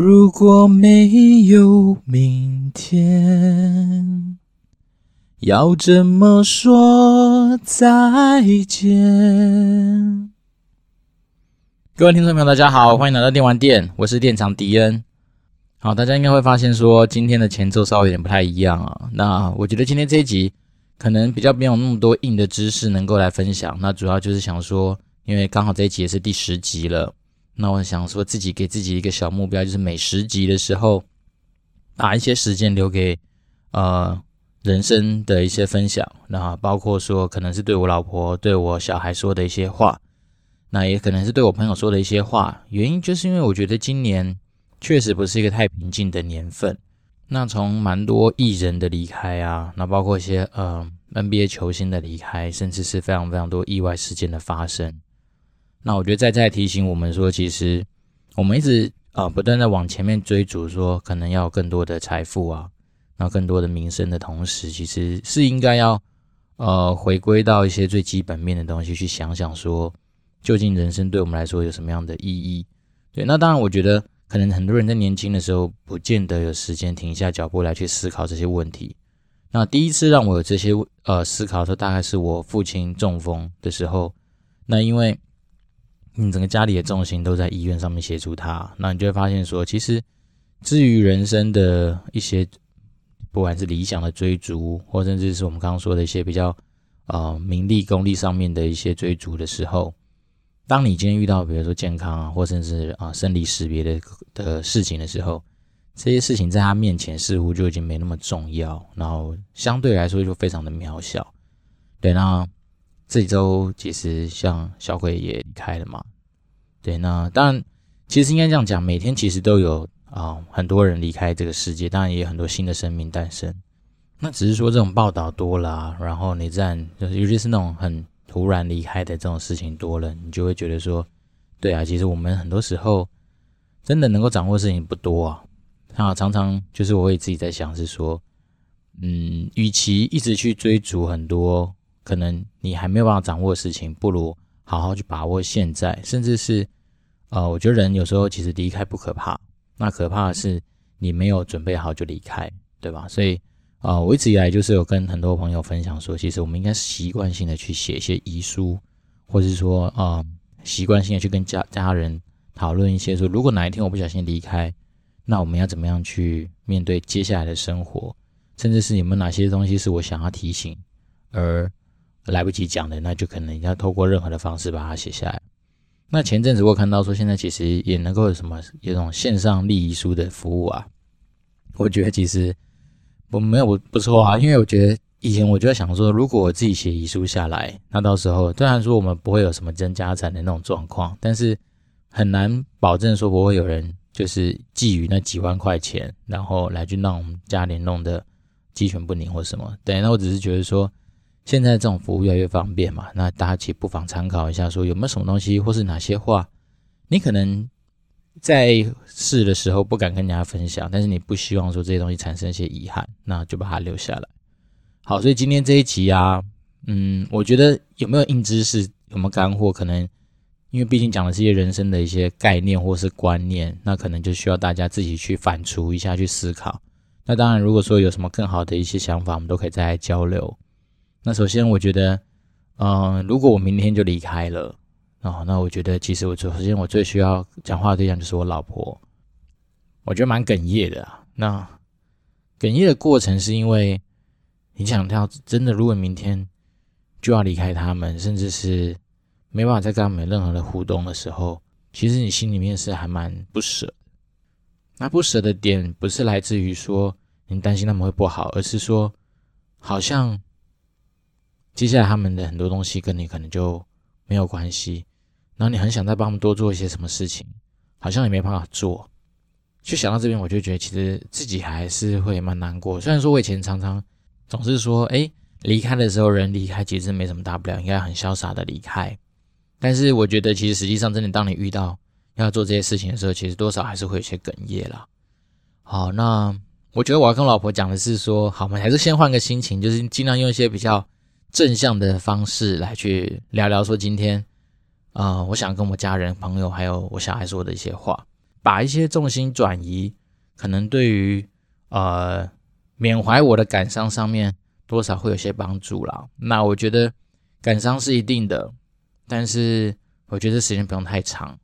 如果没有明天，要怎么说再见？各位听众朋友，大家好，欢迎来到电玩店，我是店长迪恩。好，大家应该会发现说，今天的前奏稍微有点不太一样啊。那我觉得今天这一集可能比较没有那么多硬的知识能够来分享。那主要就是想说，因为刚好这一集也是第十集了，那我想说自己给自己一个小目标，就是每十集的时候，把一些时间留给呃人生的一些分享。那包括说，可能是对我老婆、对我小孩说的一些话。那也可能是对我朋友说的一些话，原因就是因为我觉得今年确实不是一个太平静的年份。那从蛮多艺人的离开啊，那包括一些呃 NBA 球星的离开，甚至是非常非常多意外事件的发生。那我觉得在在提醒我们说，其实我们一直啊、不断的往前面追逐，说可能要更多的财富啊，那更多的名声的同时，其实是应该要呃回归到一些最基本面的东西去想想说。究竟人生对我们来说有什么样的意义？对，那当然，我觉得可能很多人在年轻的时候不见得有时间停下脚步来去思考这些问题。那第一次让我有这些呃思考的时候，大概是我父亲中风的时候。那因为你整个家里的重心都在医院上面协助他，那你就会发现说，其实至于人生的一些不管是理想的追逐，或甚至是我们刚刚说的一些比较呃名利功利上面的一些追逐的时候。当你今天遇到比如说健康啊，或甚至啊生离识别的的事情的时候，这些事情在他面前似乎就已经没那么重要，然后相对来说就非常的渺小。对，那这周其实像小鬼也离开了嘛。对，那当然其实应该这样讲，每天其实都有啊很多人离开这个世界，当然也有很多新的生命诞生。那只是说这种报道多了啊，然后你这样就是尤其是那种很。突然离开的这种事情多了，你就会觉得说，对啊，其实我们很多时候真的能够掌握的事情不多啊。啊，常常就是我也自己在想，是说，嗯，与其一直去追逐很多可能你还没有办法掌握的事情，不如好好去把握现在。甚至是，呃，我觉得人有时候其实离开不可怕，那可怕的是你没有准备好就离开，对吧？所以。啊、呃，我一直以来就是有跟很多朋友分享说，其实我们应该习惯性的去写一些遗书，或是说啊，习惯性的去跟家家人讨论一些说，如果哪一天我不小心离开，那我们要怎么样去面对接下来的生活，甚至是有没有哪些东西是我想要提醒而来不及讲的，那就可能要透过任何的方式把它写下来。那前阵子我看到说，现在其实也能够有什么有种线上立遗书的服务啊，我觉得其实。我没有不不错啊，因为我觉得以前我就在想说，如果我自己写遗书下来，那到时候虽然说我们不会有什么争家产的那种状况，但是很难保证说不会有人就是觊觎那几万块钱，然后来去让我们家里弄得鸡犬不宁或什么。对，那我只是觉得说，现在这种服务越来越方便嘛，那大家其实不妨参考一下，说有没有什么东西或是哪些话，你可能。在试的时候不敢跟人家分享，但是你不希望说这些东西产生一些遗憾，那就把它留下来。好，所以今天这一集啊，嗯，我觉得有没有硬知识，有没有干货，可能因为毕竟讲的是一些人生的一些概念或是观念，那可能就需要大家自己去反刍一下，去思考。那当然，如果说有什么更好的一些想法，我们都可以再来交流。那首先，我觉得，嗯、如果我明天就离开了。哦，那我觉得其实我首先我最需要讲话的对象就是我老婆，我觉得蛮哽咽的啊。那哽咽的过程是因为你想到真的，如果明天就要离开他们，甚至是没办法再跟他们有任何的互动的时候，其实你心里面是还蛮不舍。那不舍的点不是来自于说你担心他们会不好，而是说好像接下来他们的很多东西跟你可能就没有关系。然后你很想再帮他们多做一些什么事情，好像也没办法做。就想到这边，我就觉得其实自己还是会蛮难过。虽然说我以前常常总是说，哎，离开的时候人离开其实没什么大不了，应该很潇洒的离开。但是我觉得其实实际上真的，当你遇到要做这些事情的时候，其实多少还是会有些哽咽啦。好，那我觉得我要跟老婆讲的是说，好，我们还是先换个心情，就是尽量用一些比较正向的方式来去聊聊说今天。啊、呃，我想跟我家人、朋友还有我小孩说的一些话，把一些重心转移，可能对于呃缅怀我的感伤上面多少会有些帮助啦。那我觉得感伤是一定的，但是我觉得时间不用太长。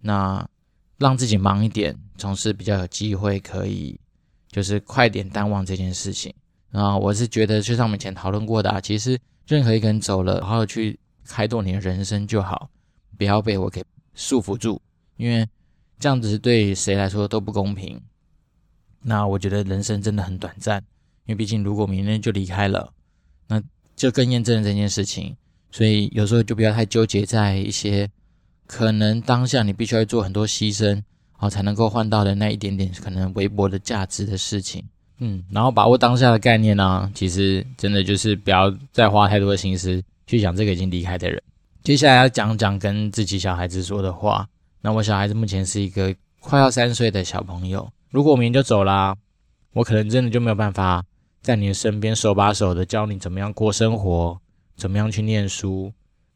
那让自己忙一点，总是比较有机会可以，就是快点淡忘这件事情。啊，我是觉得就像我们以前讨论过的啊，其实任何一个人走了，好好去开拓你的人生就好，不要被我给束缚住，因为这样子对谁来说都不公平。那我觉得人生真的很短暂，因为毕竟如果明天就离开了，那就更验证了这件事情。所以有时候就不要太纠结在一些可能当下你必须要做很多牺牲，好才能够换到的那一点点可能微薄的价值的事情。嗯，然后把握当下的概念呢、其实真的就是不要再花太多的心思去想这个已经离开的人。接下来要讲讲跟自己小孩子说的话。那我小孩子目前是一个快要三岁的小朋友，如果我明天就走啦，我可能真的就没有办法在你的身边手把手的教你怎么样过生活，怎么样去念书。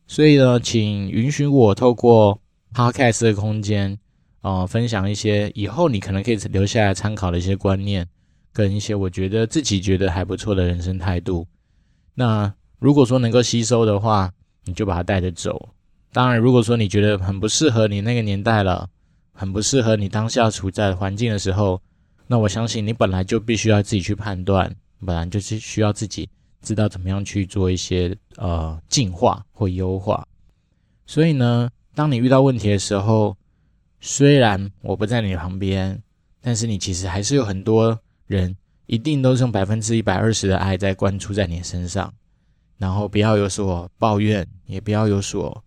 所以呢，请允许我透过 Podcast 的空间，呃，分享一些以后你可能可以留下来参考的一些观念。跟一些我觉得自己觉得还不错的人生态度，那如果说能够吸收的话，你就把它带着走。当然，如果说你觉得很不适合你那个年代了，很不适合你当下处在环境的时候，那我相信你本来就必须要自己去判断，本来就是需要自己知道怎么样去做一些呃进化或优化。所以呢，当你遇到问题的时候，虽然我不在你旁边，但是你其实还是有很多。人一定都是用百分之一百二十的爱在关注在你身上，然后不要有所抱怨，也不要有所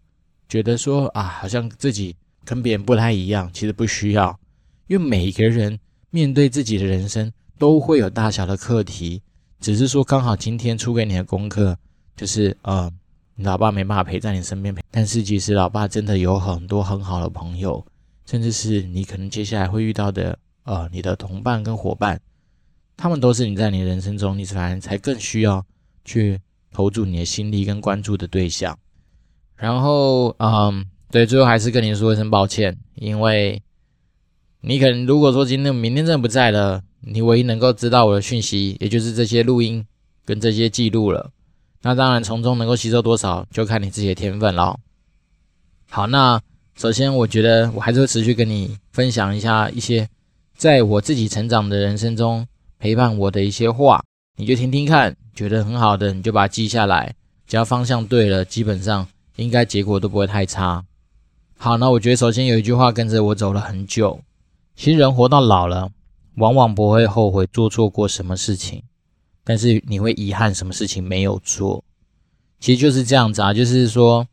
觉得说啊，好像自己跟别人不太一样。其实不需要，因为每一个人面对自己的人生都会有大小的课题，只是说刚好今天出给你的功课就是呃，你老爸没办法陪在你身边，但是其实老爸真的有很多很好的朋友，甚至是你可能接下来会遇到的呃，你的同伴跟伙伴。他们都是你在你人生中，你才才更需要去投注你的心力跟关注的对象。然后，嗯，对，最后还是跟你说一声抱歉，因为你可能如果说今天、明天真的不在了，你唯一能够知道我的讯息，也就是这些录音跟这些记录了。那当然，从中能够吸收多少，就看你自己的天分了。好，那首先我觉得我还是会持续跟你分享一下一些在我自己成长的人生中。陪伴我的一些话，你就听听看，觉得很好的，你就把它记下来。只要方向对了，基本上应该结果都不会太差。好，那我觉得首先有一句话跟着我走了很久。其实人活到老了，往往不会后悔做错过什么事情，但是你会遗憾什么事情没有做。其实就是这样子啊，就是说，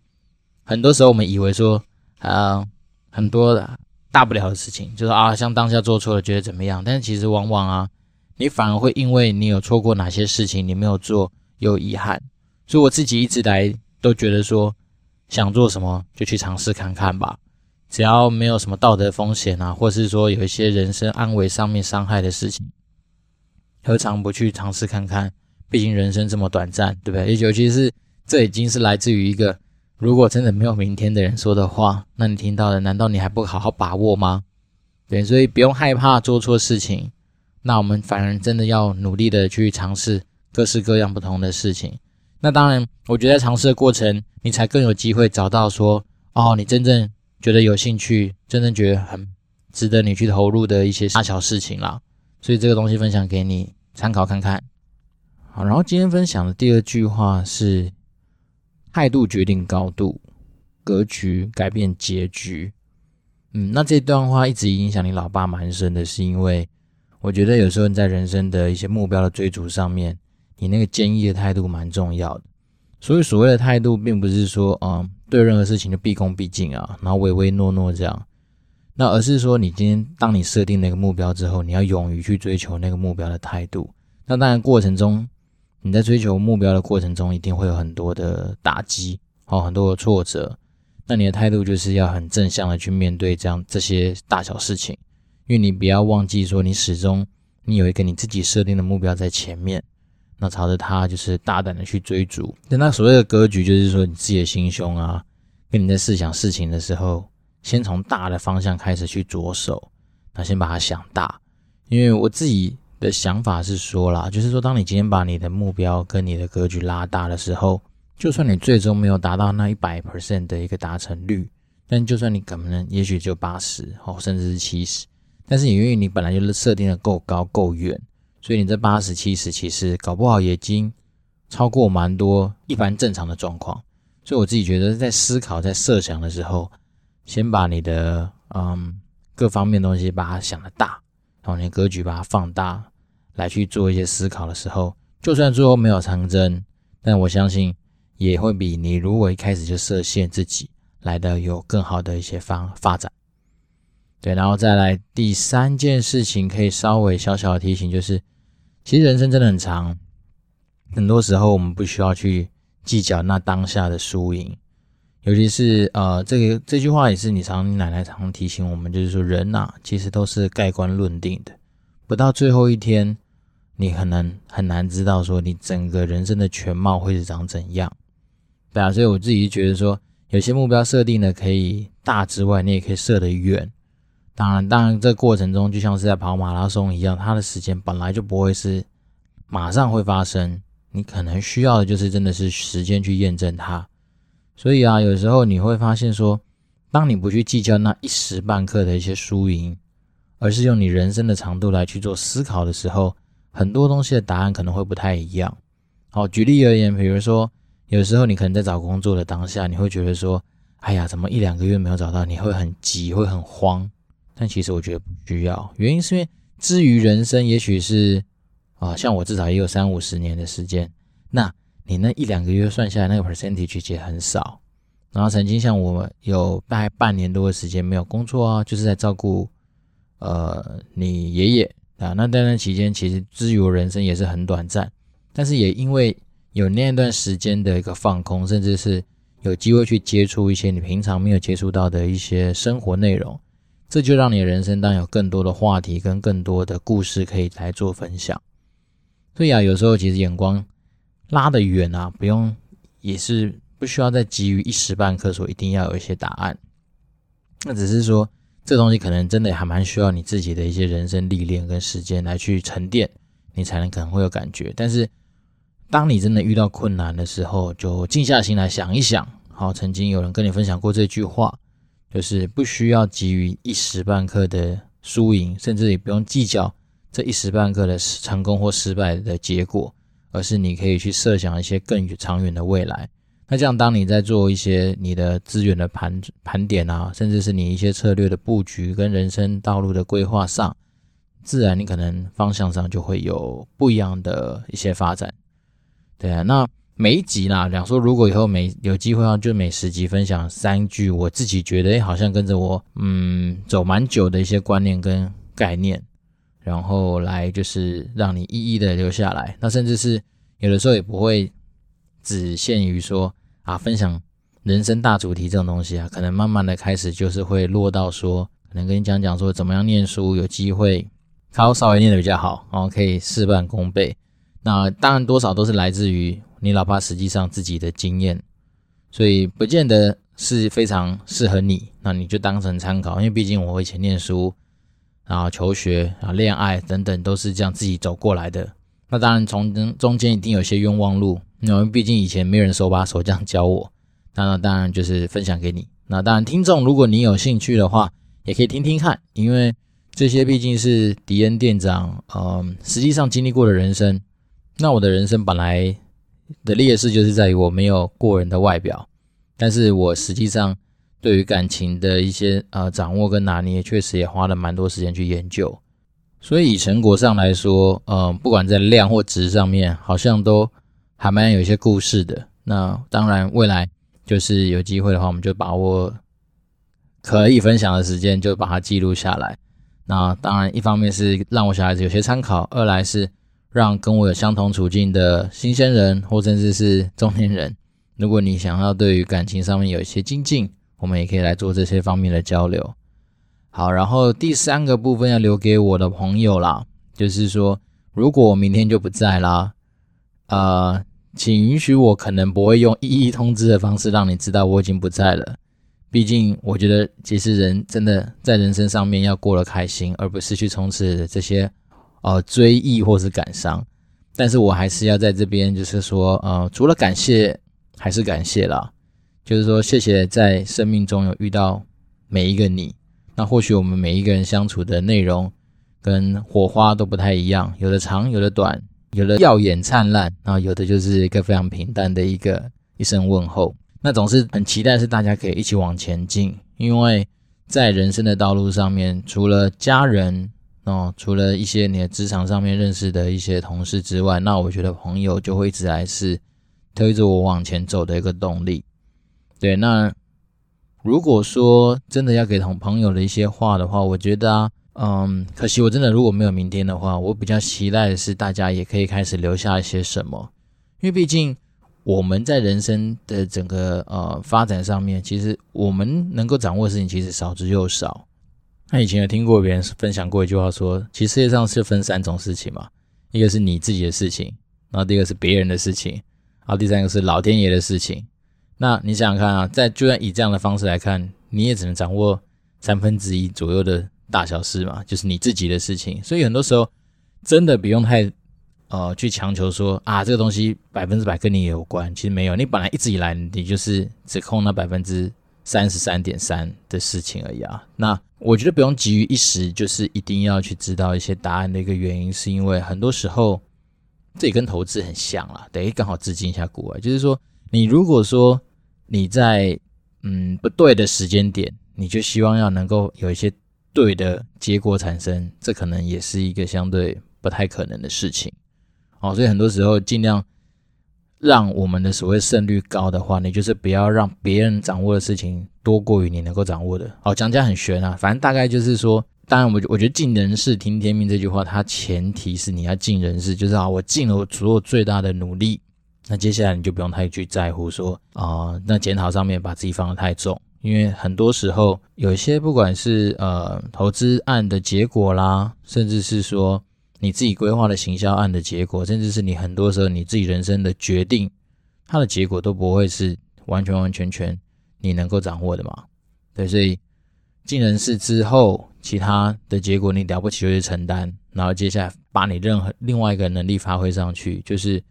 很多时候我们以为说，啊，很多的大不了的事情，就是啊，像当下做错了，觉得怎么样？但是其实往往啊。你反而会因为你有错过哪些事情，你没有做，有遗憾。所以我自己一直来都觉得说，想做什么就去尝试看看吧，只要没有什么道德风险啊，或是说有一些人身安危上面伤害的事情，何尝不去尝试看看？毕竟人生这么短暂，对不对？尤其是这已经是来自于一个如果真的没有明天的人说的话，那你听到的，难道你还不好好把握吗？对，所以不用害怕做错事情。那我们反而真的要努力的去尝试各式各样不同的事情。那当然，我觉得在尝试的过程，你才更有机会找到说，哦，你真正觉得有兴趣，真正觉得很值得你去投入的一些大小事情啦。所以这个东西分享给你参考看看。好，然后今天分享的第二句话是：态度决定高度，格局改变结局。嗯，那这段话一直影响你老爸蛮深的，是因为。我觉得有时候你在人生的一些目标的追逐上面，你那个坚毅的态度蛮重要的。所以所谓的态度，并不是说，嗯，对任何事情就毕恭毕敬啊，然后唯唯诺诺这样。那而是说，你今天当你设定那个目标之后，你要勇于去追求那个目标的态度。那当然过程中，你在追求目标的过程中，一定会有很多的打击，哦，很多的挫折。那你的态度就是要很正向的去面对这样这些大小事情。因为你不要忘记说，你始终你有一个你自己设定的目标在前面，那朝着它就是大胆的去追逐。那所谓的格局，就是说你自己的心胸啊，跟你在试想事情的时候，先从大的方向开始去着手，那先把它想大。因为我自己的想法是说啦，就是说，当你今天把你的目标跟你的格局拉大的时候，就算你最终没有达到那一百 percent 的一个达成率，但就算你可能也许就八十哦，甚至是七十，但是也因为你本来就设定的够高够远，所以你这八十七十其实搞不好也已经超过蛮多一般正常的状况。所以我自己觉得，在思考、在设想的时候，先把你的嗯各方面东西把它想的大。然后你格局把它放大，来去做一些思考的时候，就算最后没有成真，但我相信也会比你如果一开始就设限自己来的有更好的一些方发展。对，然后再来第三件事情，可以稍微小小的提醒，就是其实人生真的很长，很多时候我们不需要去计较那当下的输赢。尤其是呃，这个这句话也是你常你奶奶常提醒我们，就是说人呐、啊，其实都是盖棺论定的，不到最后一天，你可能很难知道说你整个人生的全貌会是长怎样，对啊，所以我自己觉得说，有些目标设定的可以大之外，你也可以设得远。当然，当然这过程中就像是在跑马拉松一样，它的时间本来就不会是马上会发生，你可能需要的就是真的是时间去验证它。所以啊，有时候你会发现说，当你不去计较那一时半刻的一些输赢，而是用你人生的长度来去做思考的时候，很多东西的答案可能会不太一样。好，举例而言，比如说，有时候你可能在找工作的当下，你会觉得说，哎呀，怎么一两个月没有找到，你会很急，会很慌。但其实我觉得不需要，原因是因为至于人生，也许是啊，像我至少也有三五十年的时间，那。你那一两个月算下来，那个 percentage 其实很少。然后曾经像我有大概半年多的时间没有工作啊，就是在照顾呃你爷爷啊。那在那期间，其实至于我人生也是很短暂，但是也因为有那段时间的一个放空，甚至是有机会去接触一些你平常没有接触到的一些生活内容，这就让你的人生当有更多的话题跟更多的故事可以来做分享。所以啊，有时候其实眼光。拉得远啊，不用，也是不需要再急于一时半刻说一定要有一些答案。那只是说，这东西可能真的还蛮需要你自己的一些人生历练跟时间来去沉淀，你才能可能会有感觉。但是，当你真的遇到困难的时候，就静下心来想一想。好，曾经有人跟你分享过这句话，就是不需要急于一时半刻的输赢，甚至也不用计较这一时半刻的成功或失败的结果。而是你可以去设想一些更长远的未来。那这样，当你在做一些你的资源的盘盘点啊，甚至是你一些策略的布局跟人生道路的规划上，自然你可能方向上就会有不一样的一些发展。对啊，那每一集啦，讲说如果以后每有机会啊，就每十集分享三句，我自己觉得好像跟着我嗯走蛮久的一些观念跟概念。然后来就是让你一一的留下来，那甚至是有的时候也不会只限于说啊分享人生大主题这种东西啊，可能慢慢的开始就是会落到说，可能跟你讲讲说怎么样念书有机会考稍微念的比较好，然后可以事半功倍。那当然多少都是来自于你老爸实际上自己的经验，所以不见得是非常适合你，那你就当成参考，因为毕竟我以前念书。然后求学啊、恋爱等等都是这样自己走过来的。那当然从中中间一定有些冤枉路，因为毕竟以前没有人手把手这样教我。那当然就是分享给你。那当然听众如果你有兴趣的话，也可以听听看，因为这些毕竟是迪恩店长嗯实际上经历过的人生。那我的人生本来的劣势就是在于我没有过人的外表，但是我实际上。对于感情的一些呃掌握跟拿捏，确实也花了蛮多时间去研究。所以以成果上来说，呃，不管在量或值上面，好像都还蛮有一些故事的。那当然，未来就是有机会的话，我们就把握可以分享的时间，就把它记录下来。那当然，一方面是让我小孩子有些参考，二来是让跟我有相同处境的新鲜人或甚至是中年人，如果你想要对于感情上面有一些精进。我们也可以来做这些方面的交流。好，然后第三个部分要留给我的朋友啦，就是说，如果我明天就不在啦，呃，请允许我可能不会用一一通知的方式让你知道我已经不在了。毕竟我觉得，其实人真的在人生上面要过得开心，而不是去充斥这些呃追忆或是感伤。但是我还是要在这边，就是说，呃，除了感谢，还是感谢啦。就是说，谢谢在生命中有遇到每一个你。那或许我们每一个人相处的内容跟火花都不太一样，有的长，有的短，有的耀眼灿烂，然后有的就是一个非常平淡的一个一声问候。那总是很期待是大家可以一起往前进，因为在人生的道路上面，除了家人。哦，除了一些你的职场上面认识的一些同事之外，那我觉得朋友就会一直来是推着我往前走的一个动力。对，那如果说真的要给同朋友的一些话的话，我觉得啊，嗯，可惜我真的如果没有明天的话，我比较期待的是大家也可以开始留下一些什么，因为毕竟我们在人生的整个呃发展上面，其实我们能够掌握的事情其实少之又少。他以前有听过别人分享过一句话，说，其实世界上是分三种事情嘛，一个是你自己的事情，然后第二个是别人的事情，然后第三个是老天爷的事情。那你想想看啊，在就算以这样的方式来看，你也只能掌握三分之一左右的大小事嘛，就是你自己的事情。所以很多时候真的不用太呃去强求说啊，这个东西百分之百跟你有关，其实没有，你本来一直以来你就是只控那百分之三十三点三的事情而已啊。那我觉得不用急于一时，就是一定要去知道一些答案的一个原因，是因为很多时候这也跟投资很像啦。等于刚好致敬一下国外，就是说，你如果说你在嗯不对的时间点，你就希望要能够有一些对的结果产生，这可能也是一个相对不太可能的事情。哦，所以很多时候尽量。让我们的所谓胜率高的话，你就是不要让别人掌握的事情多过于你能够掌握的。好，讲起来很玄啊，反正大概就是说，当然我我觉得尽人事听天命这句话，它前提是你要尽人事，就是啊，我尽了我所有最大的努力，那接下来你就不用太去在乎说啊、那检讨上面把自己放得太重，因为很多时候有一些不管是呃投资案的结果啦，甚至是说。你自己规划的行销案的结果，甚至是你很多时候你自己人生的决定，它的结果都不会是完全完全全你能够掌握的嘛？对，所以尽人事之后，其他的结果你了不起就去承担，然后接下来把你任何另外一个能力发挥上去，就是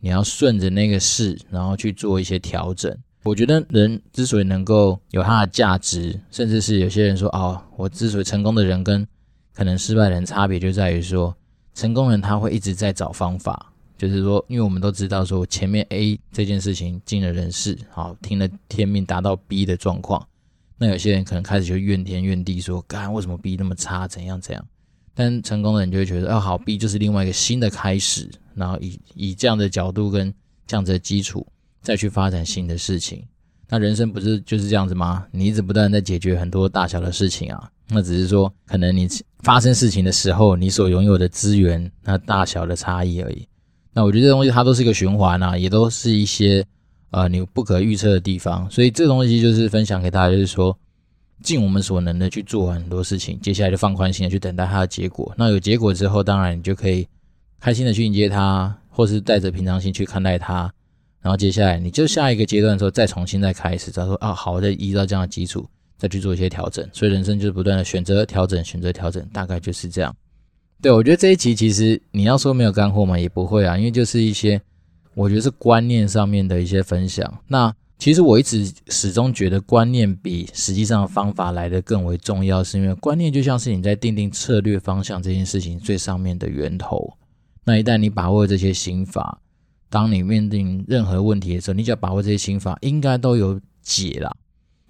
你要顺着那个事，然后去做一些调整。我觉得人之所以能够有他的价值，甚至是有些人说哦，我之所以成功的人跟可能失败的人差别就在于说。成功人他会一直在找方法，就是说，因为我们都知道说前面 A 这件事情尽了人事，好听了天命达到 B 的状况，那有些人可能开始就怨天怨地说，干为什么 B 那么差，怎样怎样？但成功的人就会觉得，哦好，B 就是另外一个新的开始，然后以以这样的角度跟这样子的基础再去发展新的事情。那人生不是就是这样子吗？你一直不断在解决很多大小的事情啊。那只是说，可能你发生事情的时候，你所拥有的资源那大小的差异而已。那我觉得这东西它都是一个循环啊，也都是一些呃你不可预测的地方。所以这东西就是分享给大家，就是说尽我们所能的去做很多事情，接下来就放宽心的去等待它的结果。那有结果之后，当然你就可以开心的去迎接它，或是带着平常心去看待它。然后接下来你就下一个阶段的时候，再重新再开始，再说啊好，再依照这样的基础。再去做一些调整，所以人生就是不断的选择调整，选择调整，大概就是这样。对，我觉得这一集其实你要说没有干货嘛，也不会啊，因为就是一些我觉得是观念上面的一些分享。那其实我一直始终觉得观念比实际上的方法来得更为重要，是因为观念就像是你在定定策略方向这件事情最上面的源头。那一旦你把握这些心法，当你面对任何问题的时候，你只要把握这些心法，应该都有解啦。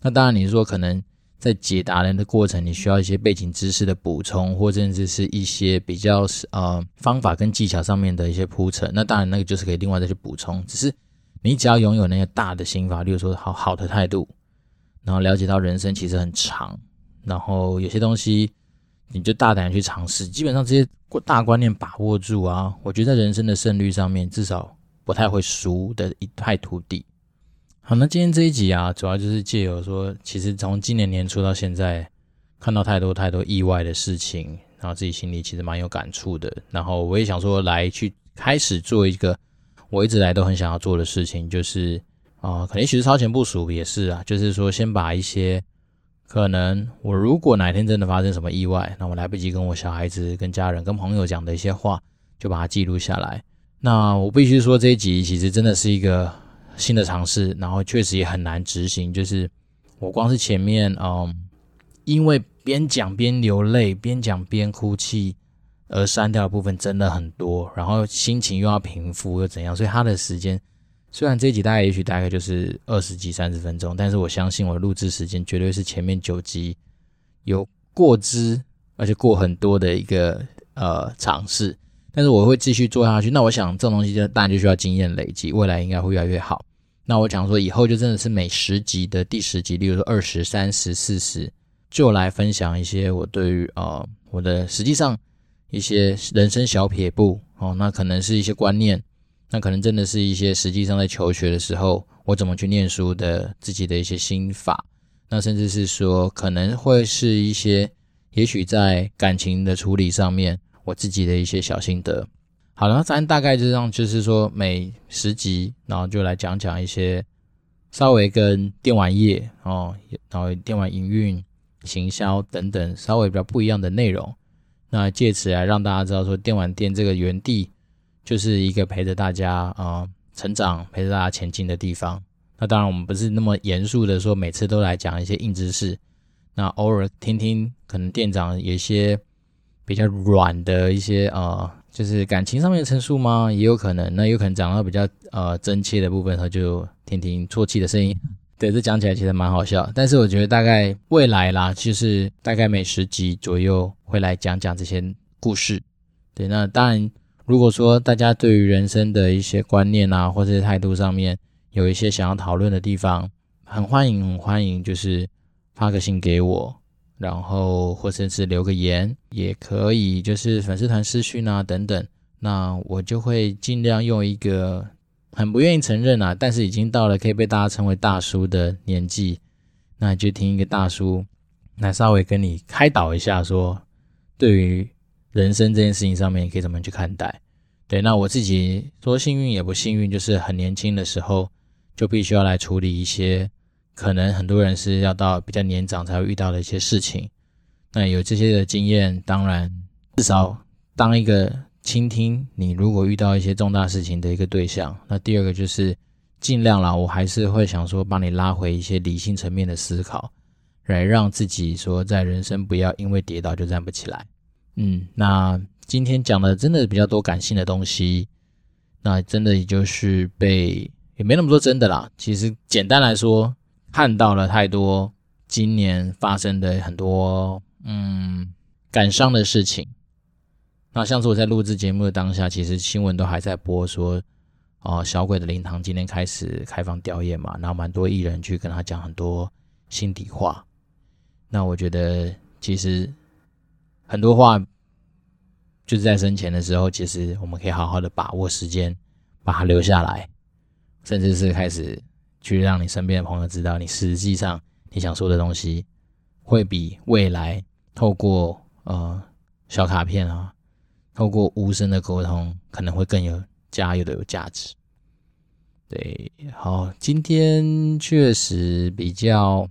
那当然，你说可能在解答人的过程，你需要一些背景知识的补充，或甚至是一些比较呃方法跟技巧上面的一些铺陈。那当然，那个就是可以另外再去补充。只是你只要拥有那个大的心法，例如说好好的态度，然后了解到人生其实很长，然后有些东西你就大胆去尝试。基本上这些过大观念把握住啊，我觉得在人生的胜率上面，至少不太会输的一败涂地。好，那今天这一集啊，主要就是借由说，其实从今年年初到现在，看到太多太多意外的事情，然后自己心里其实蛮有感触的。然后我也想说，来去开始做一个我一直来都很想要做的事情，就是啊，可能其实超前部署也是啊，就是说先把一些可能我如果哪天真的发生什么意外，那我来不及跟我小孩子、跟家人、跟朋友讲的一些话，就把它记录下来。那我必须说这一集其实真的是一个新的尝试，然后确实也很难执行。就是我光是前面，嗯，因为边讲边流泪，边讲边哭泣，而删掉的部分真的很多，然后心情又要平复又怎样，所以他的时间。虽然这一集大概也许大概就是二十几三十分钟，但是我相信我录制时间绝对是前面九集有过之，而且过很多的一个呃尝试。但是我会继续做下去。那我想这种东西就当然就需要经验累积，未来应该会越来越好。那我讲说以后就真的是每十集的第十集，例如说二十三十四十，就来分享一些我对于呃我的实际上一些人生小撇步哦，那可能是一些观念。那可能真的是一些实际上在求学的时候，我怎么去念书的自己的一些心法。那甚至是说，可能会是一些，也许在感情的处理上面，我自己的一些小心得。好了，咱大概就这样，就是说每十集，然后就来讲讲一些稍微跟电玩业哦，然后电玩营运、行销等等稍微比较不一样的内容。那借此来让大家知道说，电玩店这个园地。就是一个陪着大家啊、成长、陪着大家前进的地方。那当然，我们不是那么严肃的说，每次都来讲一些硬知识。那偶尔听听，可能店长有一些比较软的一些呃，就是感情上面的陈述吗？也有可能。那有可能讲到比较呃真切的部分，他就听听啜泣的声音。对，这讲起来其实蛮好笑。但是我觉得大概未来啦，就是大概每十集左右会来讲讲这些故事。对，那当然。如果说大家对于人生的一些观念啊，或者是态度上面有一些想要讨论的地方，很欢迎，很欢迎，就是发个信给我，然后或者是留个言，也可以，就是粉丝团私讯啊等等，那我就会尽量用一个很不愿意承认啊，但是已经到了可以被大家称为大叔的年纪，那就听一个大叔来稍微跟你开导一下，说对于。人生这件事情上面，可以怎么去看待？对，那我自己说幸运也不幸运，就是很年轻的时候就必须要来处理一些可能很多人是要到比较年长才会遇到的一些事情。那有这些的经验，当然至少当一个倾听你如果遇到一些重大事情的一个对象。那第二个就是尽量啦，我还是会想说帮你拉回一些理性层面的思考，来让自己说在人生不要因为跌倒就站不起来。嗯，那今天讲的真的比较多感性的东西，那真的也就是被也没那么多真的啦。其实简单来说，看到了太多今年发生的很多嗯感伤的事情。那像是我在录制节目的当下，其实新闻都还在播说，哦，小鬼的灵堂今天开始开放吊唁嘛，然后蛮多艺人去跟他讲很多心底话。那我觉得其实。很多话就是在生前的时候，其实我们可以好好的把握时间，把它留下来，甚至是开始去让你身边的朋友知道，你实际上你想说的东西，会比未来透过呃小卡片啊，透过无声的沟通，可能会更有加油的有价值。对，好，今天确实比较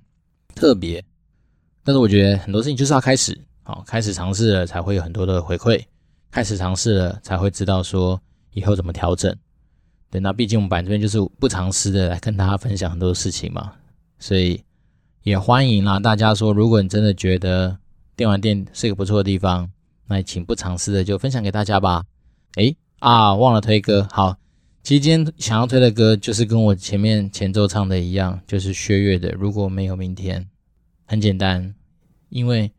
特别，但是我觉得很多事情就是要开始。好，开始尝试了，才会有很多的回馈；开始尝试了，才会知道说以后怎么调整。对，那毕竟我们版这边就是不尝试的来跟大家分享很多事情嘛，所以也欢迎啦。大家说，如果你真的觉得电玩店是个不错的地方，那也请不尝试的就分享给大家吧。诶啊，忘了推歌。好，其实今天想要推的歌就是跟我前面前奏唱的一样，就是薛岳的《如果没有明天》。很简单，因为。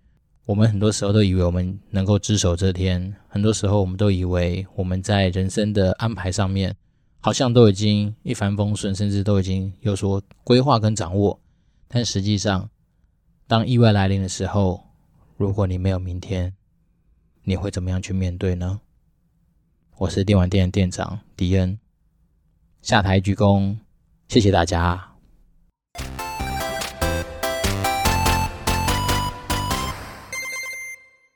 我们很多时候都以为我们能够只手遮天，很多时候我们都以为我们在人生的安排上面好像都已经一帆风顺，甚至都已经有所规划跟掌握。但实际上，当意外来临的时候，如果你没有明天，你会怎么样去面对呢？我是电玩店店长迪恩，下台鞠躬，谢谢大家。